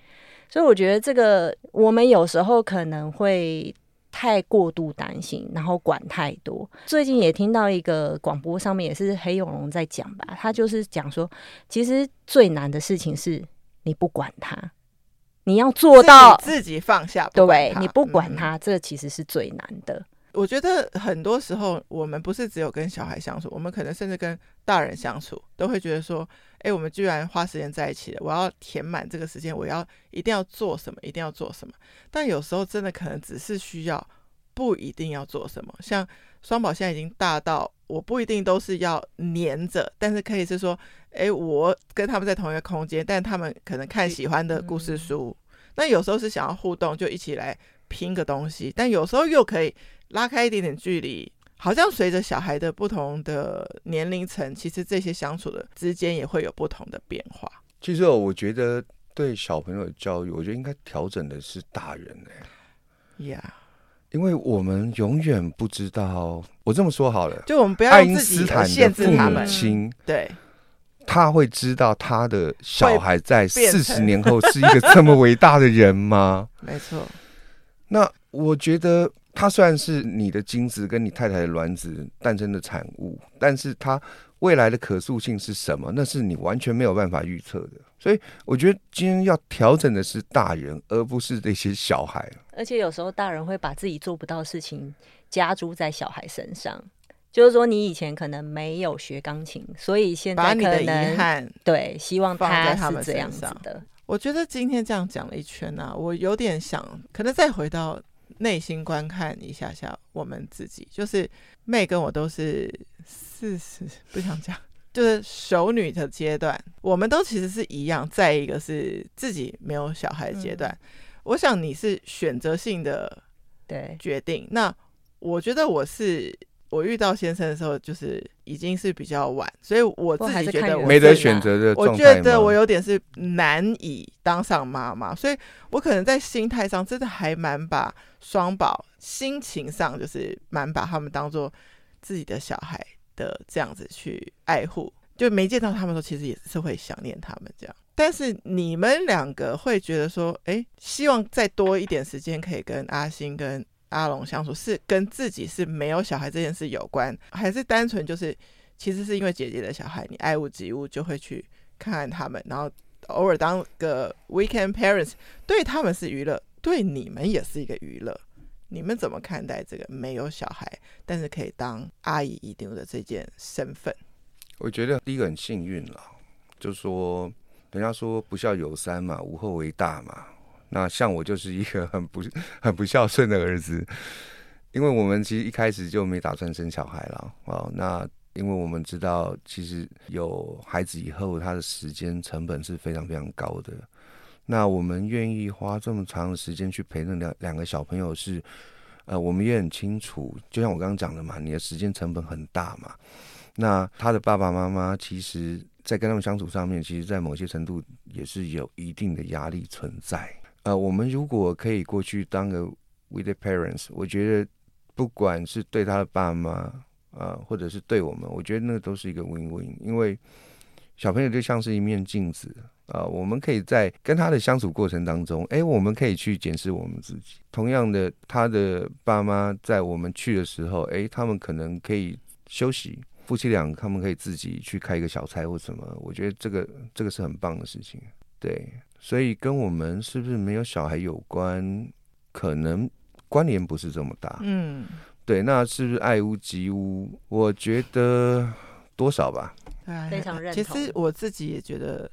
所以我觉得这个我们有时候可能会太过度担心，然后管太多。最近也听到一个广播上面也是黑永龙在讲吧，他就是讲说，其实最难的事情是你不管他，你要做到自己放下，对，你不管他，这其实是最难的。我觉得很多时候我们不是只有跟小孩相处，我们可能甚至跟大人相处，都会觉得说。哎，我们居然花时间在一起了！我要填满这个时间，我要一定要做什么，一定要做什么。但有时候真的可能只是需要，不一定要做什么。像双宝现在已经大到，我不一定都是要黏着，但是可以是说，哎，我跟他们在同一个空间，但他们可能看喜欢的故事书。那有时候是想要互动，就一起来拼个东西。但有时候又可以拉开一点点距离。好像随着小孩的不同的年龄层，其实这些相处的之间也会有不同的变化。其实我觉得对小朋友的教育，我觉得应该调整的是大人哎、欸。呀，因为我们永远不知道，我这么说好了，就我们不要爱因斯坦的限制他们。亲，对，他会知道他的小孩在四十年后是一个这么伟大的人吗？没错。那我觉得，他虽然是你的精子跟你太太的卵子诞生的产物，但是它未来的可塑性是什么？那是你完全没有办法预测的。所以我觉得今天要调整的是大人，而不是那些小孩。而且有时候大人会把自己做不到的事情加诸在小孩身上，就是说你以前可能没有学钢琴，所以现在可能把你的遗憾对希望他是这样子的。我觉得今天这样讲了一圈呢、啊，我有点想，可能再回到内心观看一下下我们自己，就是妹跟我都是四十，不想讲。就是熟女的阶段，我们都其实是一样，在一个是自己没有小孩的阶段。嗯、我想你是选择性的对决定，那我觉得我是我遇到先生的时候，就是已经是比较晚，所以我自己觉得我没得选择的。我觉得我有点是难以当上妈妈，所以我可能在心态上真的还蛮把双宝心情上就是蛮把他们当做自己的小孩。的这样子去爱护，就没见到他们的时候，其实也是会想念他们这样。但是你们两个会觉得说，哎，希望再多一点时间可以跟阿星跟阿龙相处，是跟自己是没有小孩这件事有关，还是单纯就是其实是因为姐姐的小孩，你爱屋及乌就会去看看他们，然后偶尔当个 weekend parents，对他们是娱乐，对你们也是一个娱乐。你们怎么看待这个没有小孩，但是可以当阿姨一定的这件身份？我觉得第一个很幸运了，就说人家说不孝有三嘛，无后为大嘛。那像我就是一个很不 很不孝顺的儿子，因为我们其实一开始就没打算生小孩了啊。那因为我们知道，其实有孩子以后，他的时间成本是非常非常高的。那我们愿意花这么长的时间去陪那两两个小朋友是，呃，我们也很清楚，就像我刚刚讲的嘛，你的时间成本很大嘛。那他的爸爸妈妈其实，在跟他们相处上面，其实，在某些程度也是有一定的压力存在。呃，我们如果可以过去当个 with the parents，我觉得不管是对他的爸妈，呃，或者是对我们，我觉得那都是一个 win-win，因为小朋友就像是一面镜子。啊，我们可以在跟他的相处过程当中，哎，我们可以去检视我们自己。同样的，他的爸妈在我们去的时候，哎，他们可能可以休息，夫妻俩他们可以自己去开一个小差或什么。我觉得这个这个是很棒的事情。对，所以跟我们是不是没有小孩有关，可能关联不是这么大。嗯，对，那是不是爱屋及乌？我觉得多少吧。对，非常认同。其实我自己也觉得。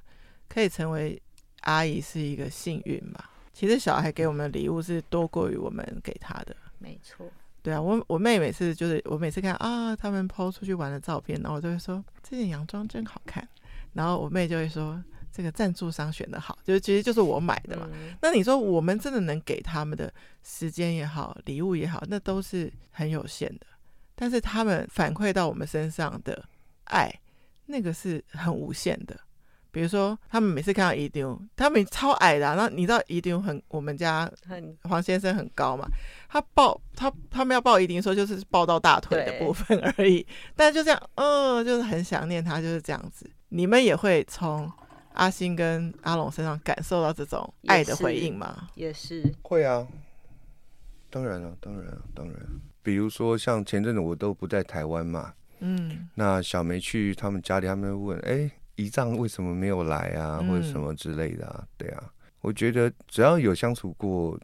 可以成为阿姨是一个幸运吧。其实小孩给我们的礼物是多过于我们给他的。没错。对啊，我我妹每次就是我每次看啊，他们 PO 出去玩的照片，然后我就会说这件洋装真好看。然后我妹就会说这个赞助商选的好，就是其实就是我买的嘛。嗯。那你说我们真的能给他们的时间也好，礼物也好，那都是很有限的。但是他们反馈到我们身上的爱，那个是很无限的。比如说，他们每次看到一丢，他们超矮的、啊。那你知道一丢很，我们家黄先生很高嘛？他抱他，他们要抱一丢，说就是抱到大腿的部分 而已。但就这样，嗯，就是很想念他，就是这样子。你们也会从阿星跟阿龙身上感受到这种爱的回应吗？也是，也是会啊，当然了，当然了，当然。比如说，像前阵子我都不在台湾嘛，嗯，那小梅去他们家里，他们会问，哎、欸。姨丈为什么没有来啊，或者什么之类的啊？嗯、对啊，我觉得只要有相处过，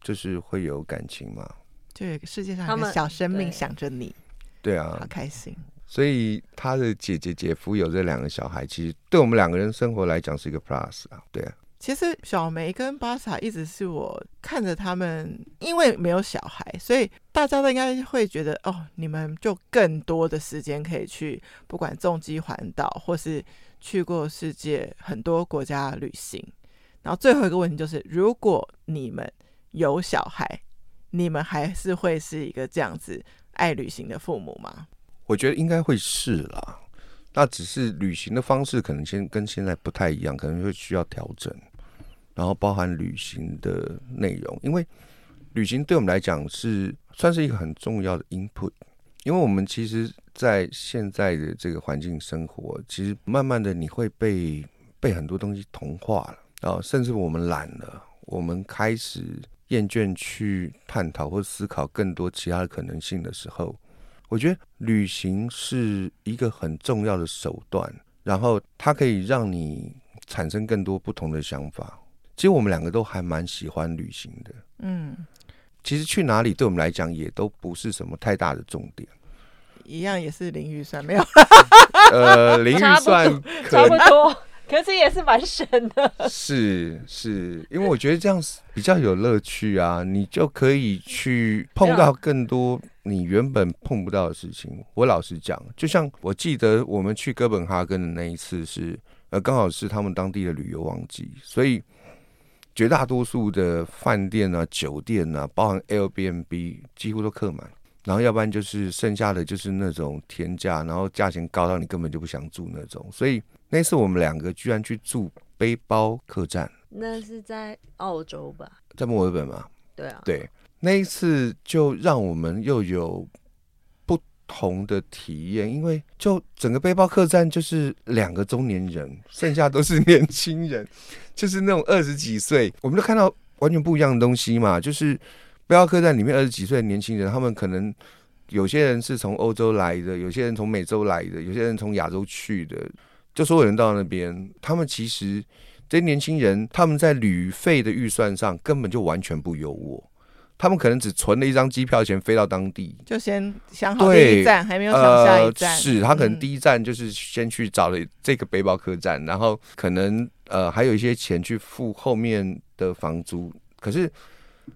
就是会有感情嘛。对，世界上有个小生命想着你，对啊，好开心。所以他的姐姐姐夫有这两个小孩，其实对我们两个人生活来讲是一个 plus 啊。对啊。其实小梅跟巴萨一直是我看着他们，因为没有小孩，所以大家都应该会觉得哦，你们就更多的时间可以去，不管重机环岛，或是去过世界很多国家旅行。然后最后一个问题就是，如果你们有小孩，你们还是会是一个这样子爱旅行的父母吗？我觉得应该会是啦。那只是旅行的方式可能先跟现在不太一样，可能会需要调整，然后包含旅行的内容，因为旅行对我们来讲是算是一个很重要的 input，因为我们其实，在现在的这个环境生活，其实慢慢的你会被被很多东西同化了啊，甚至我们懒了，我们开始厌倦去探讨或思考更多其他的可能性的时候，我觉得旅行是一个很重要的手段，然后它可以让你产生更多不同的想法。其实我们两个都还蛮喜欢旅行的，嗯，其实去哪里对我们来讲也都不是什么太大的重点，一样也是零预算没有，呃，零预算差不多，可是也是蛮省的，是是，因为我觉得这样比较有乐趣啊，你就可以去碰到更多你原本碰不到的事情。我老实讲，就像我记得我们去哥本哈根的那一次是，呃，刚好是他们当地的旅游旺季，所以。绝大多数的饭店啊、酒店啊，包含 Airbnb，几乎都客满。然后要不然就是剩下的就是那种天价，然后价钱高到你根本就不想住那种。所以那次我们两个居然去住背包客栈。那是在澳洲吧？在墨尔本嘛？对啊。对，那一次就让我们又有不。同的体验，因为就整个背包客栈就是两个中年人，剩下都是年轻人，就是那种二十几岁，我们就看到完全不一样的东西嘛。就是背包客栈里面二十几岁的年轻人，他们可能有些人是从欧洲来的，有些人从美洲来的，有些人从亚洲去的，就所有人到那边，他们其实这些年轻人，他们在旅费的预算上根本就完全不优渥。他们可能只存了一张机票钱飞到当地，就先想好第一站，还没有想下一站。呃、是他可能第一站就是先去找了这个背包客栈，嗯、然后可能呃还有一些钱去付后面的房租。可是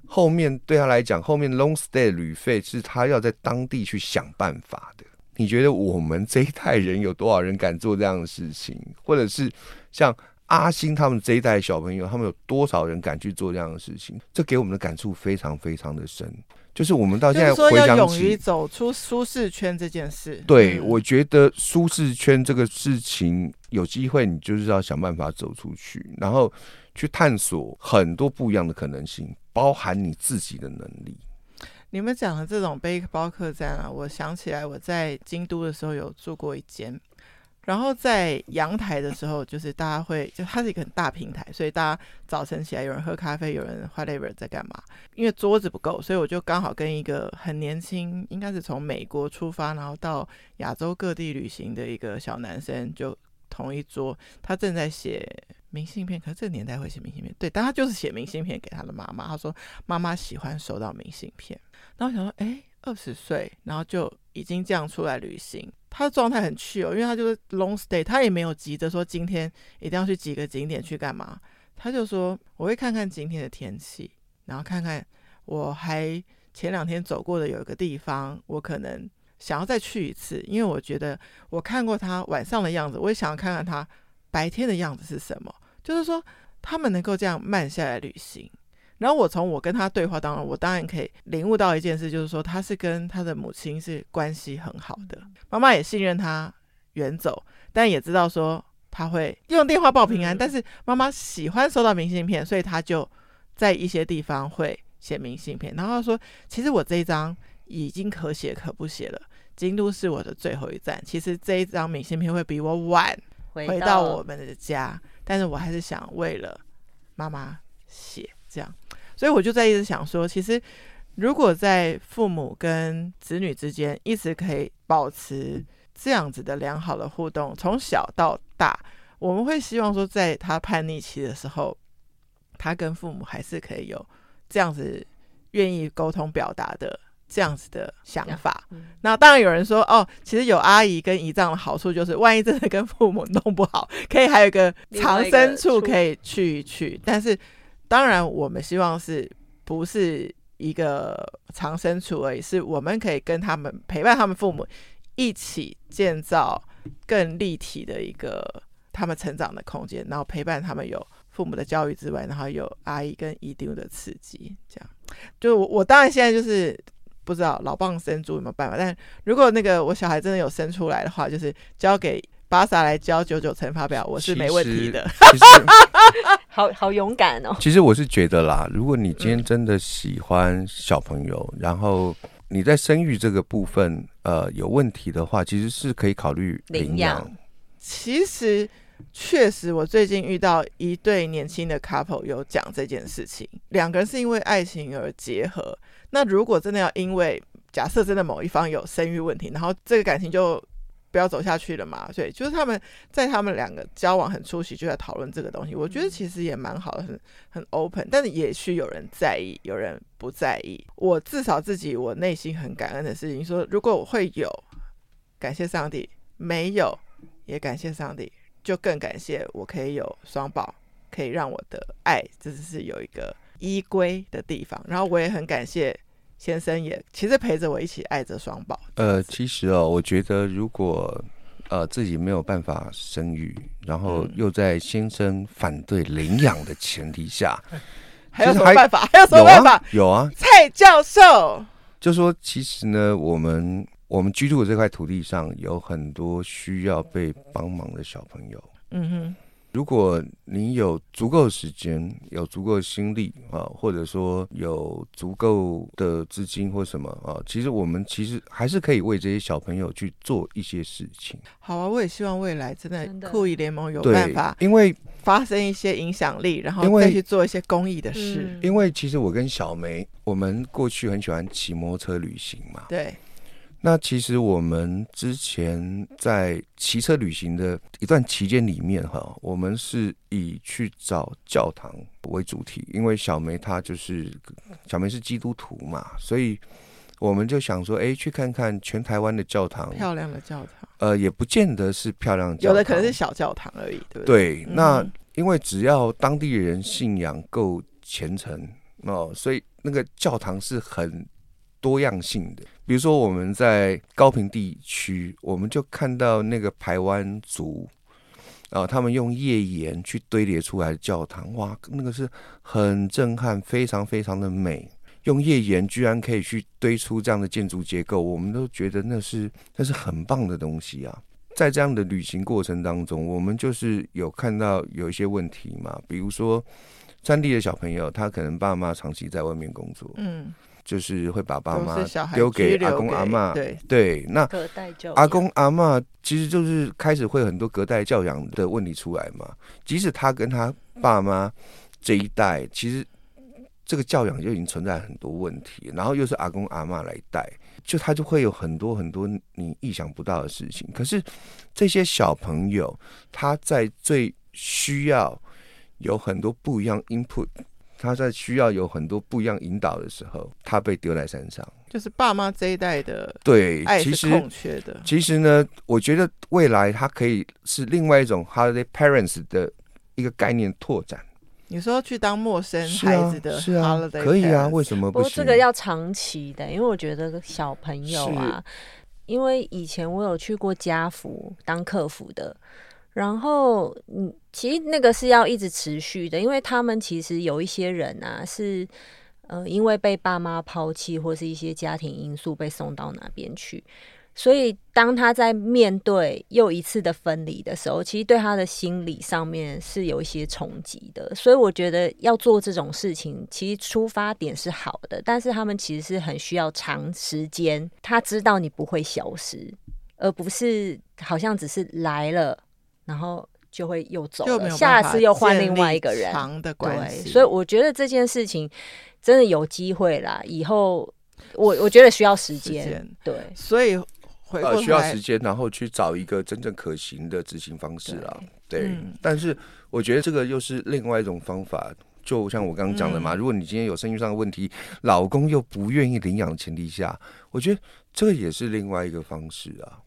后面对他来讲，后面 long stay 旅费是他要在当地去想办法的。你觉得我们这一代人有多少人敢做这样的事情？或者是像？阿星他们这一代小朋友，他们有多少人敢去做这样的事情？这给我们的感触非常非常的深。就是我们到现在回想起，勇于走出舒适圈这件事。对，嗯、我觉得舒适圈这个事情，有机会你就是要想办法走出去，然后去探索很多不一样的可能性，包含你自己的能力。你们讲的这种背包客栈啊，我想起来我在京都的时候有住过一间。然后在阳台的时候，就是大家会，就它是一个很大平台，所以大家早晨起来有人喝咖啡，有人 whatever 在干嘛。因为桌子不够，所以我就刚好跟一个很年轻，应该是从美国出发，然后到亚洲各地旅行的一个小男生就同一桌。他正在写明信片，可是这个年代会写明信片，对，但他就是写明信片给他的妈妈。他说妈妈喜欢收到明信片。然后我想说，哎，二十岁，然后就已经这样出来旅行。他的状态很 chill，因为他就是 long stay，他也没有急着说今天一定要去几个景点去干嘛。他就说我会看看今天的天气，然后看看我还前两天走过的有一个地方，我可能想要再去一次，因为我觉得我看过他晚上的样子，我也想要看看他白天的样子是什么。就是说他们能够这样慢下来旅行。然后我从我跟他对话当中，我当然可以领悟到一件事，就是说他是跟他的母亲是关系很好的，妈妈也信任他远走，但也知道说他会用电话报平安。但是妈妈喜欢收到明信片，所以他就在一些地方会写明信片。然后他说：“其实我这一张已经可写可不写了，京都是我的最后一站。其实这一张明信片会比我晚回到我们的家，但是我还是想为了妈妈写这样。”所以我就在一直想说，其实如果在父母跟子女之间一直可以保持这样子的良好的互动，从小到大，我们会希望说，在他叛逆期的时候，他跟父母还是可以有这样子愿意沟通表达的这样子的想法。那当然有人说，哦，其实有阿姨跟姨丈的好处就是，万一真的跟父母弄不好，可以还有一个藏身处可以去一去，但是。当然，我们希望是不是一个藏身处而已，是我们可以跟他们陪伴他们父母一起建造更立体的一个他们成长的空间，然后陪伴他们有父母的教育之外，然后有阿姨跟姨丢的刺激，这样。就我我当然现在就是不知道老蚌生珠有没有办法，但如果那个我小孩真的有生出来的话，就是交给。巴萨来交九九乘法表，我是没问题的。好好勇敢哦。其实我是觉得啦，如果你今天真的喜欢小朋友，嗯、然后你在生育这个部分呃有问题的话，其实是可以考虑领养。其实确实，我最近遇到一对年轻的 couple 有讲这件事情，两个人是因为爱情而结合。那如果真的要因为假设真的某一方有生育问题，然后这个感情就不要走下去了嘛？所以就是他们在他们两个交往很初期就在讨论这个东西，我觉得其实也蛮好的，很很 open。但是也许有人在意，有人不在意。我至少自己我内心很感恩的事情，说如果我会有，感谢上帝；没有，也感谢上帝，就更感谢我可以有双宝，可以让我的爱这只是有一个依归的地方。然后我也很感谢。先生也其实陪着我一起爱着双宝。呃，其实哦，我觉得如果呃自己没有办法生育，然后又在先生反对领养的前提下，嗯、还有什么办法？还有什么办法？有啊，蔡教授就说，其实呢，我们我们居住的这块土地上有很多需要被帮忙的小朋友。嗯哼。如果你有足够的时间，有足够的心力啊，或者说有足够的资金或什么啊，其实我们其实还是可以为这些小朋友去做一些事情。好啊，我也希望未来真的酷艺联盟有办法，因为发生一些影响力，然后再去做一些公益的事。因为其实我跟小梅，我们过去很喜欢骑摩托车旅行嘛。对。那其实我们之前在骑车旅行的一段期间里面，哈，我们是以去找教堂为主题，因为小梅她就是小梅是基督徒嘛，所以我们就想说，哎，去看看全台湾的教堂，漂亮的教堂，呃，也不见得是漂亮的教堂，有的可能是小教堂而已，对不对？对，那因为只要当地人信仰够虔诚哦，所以那个教堂是很多样性的。比如说，我们在高平地区，我们就看到那个排湾族，啊，他们用页岩去堆叠出来的教堂，哇，那个是很震撼，非常非常的美。用页岩居然可以去堆出这样的建筑结构，我们都觉得那是 那是很棒的东西啊。在这样的旅行过程当中，我们就是有看到有一些问题嘛，比如说山地的小朋友，他可能爸妈长期在外面工作，嗯。就是会把爸妈丢给阿公阿嬷，对对，那阿公阿嬷其实就是开始会有很多隔代教养的问题出来嘛。即使他跟他爸妈这一代，其实这个教养就已经存在很多问题，然后又是阿公阿嬷来带，就他就会有很多很多你意想不到的事情。可是这些小朋友他在最需要有很多不一样 input。他在需要有很多不一样引导的时候，他被丢在山上，就是爸妈这一代的对，爱是空缺的。其实呢，我觉得未来他可以是另外一种 holiday parents 的一个概念拓展。你说去当陌生孩子的 holiday 是啊，是啊，可以啊，为什么不行？不过这个要长期的，因为我觉得小朋友啊，因为以前我有去过家福当客服的。然后，嗯，其实那个是要一直持续的，因为他们其实有一些人啊，是呃，因为被爸妈抛弃或是一些家庭因素被送到哪边去，所以当他在面对又一次的分离的时候，其实对他的心理上面是有一些冲击的。所以我觉得要做这种事情，其实出发点是好的，但是他们其实是很需要长时间，他知道你不会消失，而不是好像只是来了。然后就会又走了，下次又换另外一个人。长的关系，所以我觉得这件事情真的有机会啦。以后我我觉得需要时间，对，所以呃，需要时间，然后去找一个真正可行的执行方式啊。对，对嗯，但是我觉得这个又是另外一种方法。就像我刚刚讲的嘛，嗯，如果你今天有生育上的问题，老公又不愿意领养的前提下，我觉得这个也是另外一个方式啊。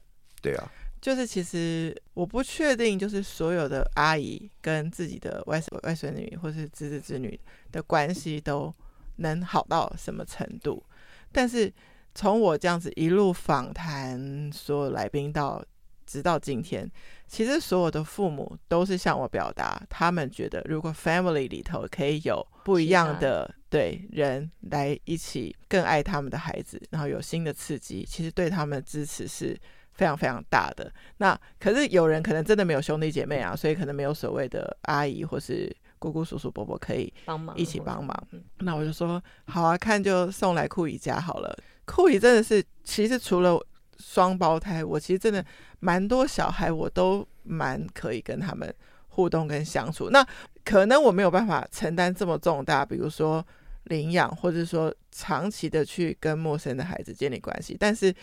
对啊。就是其实我不确定，就是所有的阿姨跟自己的外孙外孙女或是侄子侄女的关系都能好到什么程度。但是从我这样子一路访谈所有来宾到直到今天，其实所有的父母都是向我表达，他们觉得如果 family 里头可以有不一样的对人来一起更爱他们的孩子，然后有新的刺激，其实对他们的支持是。非常非常大的，那可是有人可能真的没有兄弟姐妹啊，所以可能没有所谓的阿姨或是姑姑、叔叔、伯伯可以帮忙一起帮忙。那我就说好啊，看就送来库姨家好了。库姨真的是，其实除了双胞胎，我其实真的蛮多小孩，我都蛮可以跟他们互动跟相处。那可能我没有办法承担这么重大，比如说领养，或者说长期的去跟陌生的孩子建立关系。但是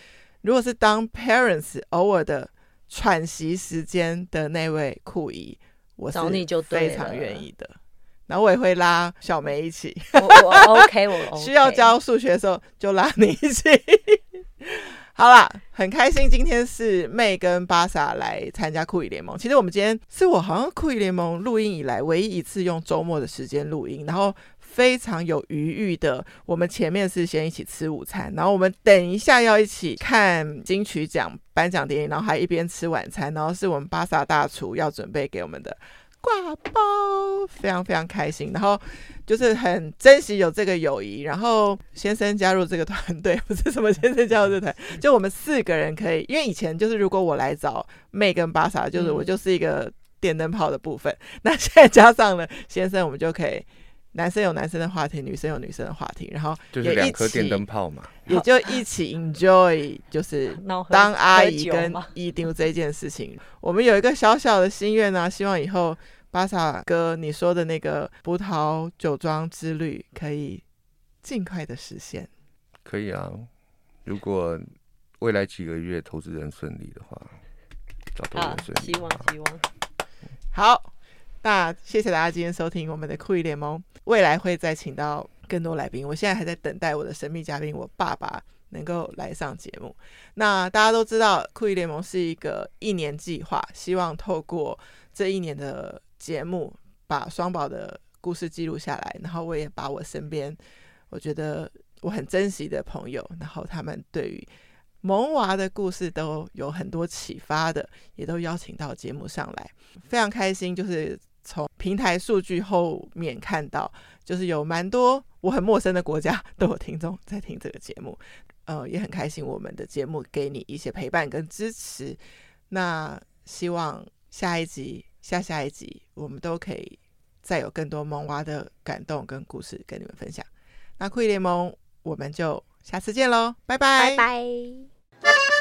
如果是当 parents 偶尔的喘息时间的那位酷姨，我是非常愿意的。然后我也会拉小梅一起，我，我 OK，我 OK 需要教数学的时候就拉你一起。好啦，很开心，今天是妹跟巴萨来参加酷姨联盟。其实我们今天是我好像酷姨联盟录音以来唯一一次用周末的时间录音，然后非常有余裕的。我们前面是先一起吃午餐，然后我们等一下要一起看金曲奖颁奖典礼，然后还一边吃晚餐，然后是我们巴萨大厨要准备给我们的。挂包非常非常开心，然后就是很珍惜有这个友谊。然后先生加入这个团队，不是什么先生加入这个团，就我们四个人可以。因为以前就是如果我来找妹跟巴萨，就是我就是一个电灯泡的部分。那现在加上了先生，我们就可以。男生有男生的话题，女生有女生的话题，然后就是两颗电灯泡嘛，也就一起 enjoy，就是当阿姨跟姨丢这件事情。我们有一个小小的心愿呢、啊，希望以后巴萨哥你说的那个葡萄酒庄之旅可以尽快的实现。可以啊，如果未来几个月投资人顺利的话，找到人顺利，希望希望好。那谢谢大家今天收听我们的酷姨联盟，未来会再请到更多来宾。我现在还在等待我的神秘嘉宾，我爸爸能够来上节目。那大家都知道酷姨联盟是一个一年计划，希望透过这一年的节目，把双宝的故事记录下来，然后我也把我身边我觉得我很珍惜的朋友，然后他们对于萌娃的故事都有很多启发的，也都邀请到节目上来，非常开心，就是。平台数据后面看到，就是有蛮多我很陌生的国家都有听众在听这个节目，呃，也很开心我们的节目给你一些陪伴跟支持。那希望下一集、下下一集，我们都可以再有更多萌娃的感动跟故事跟你们分享。那酷姨联盟，我们就下次见喽，拜，拜拜。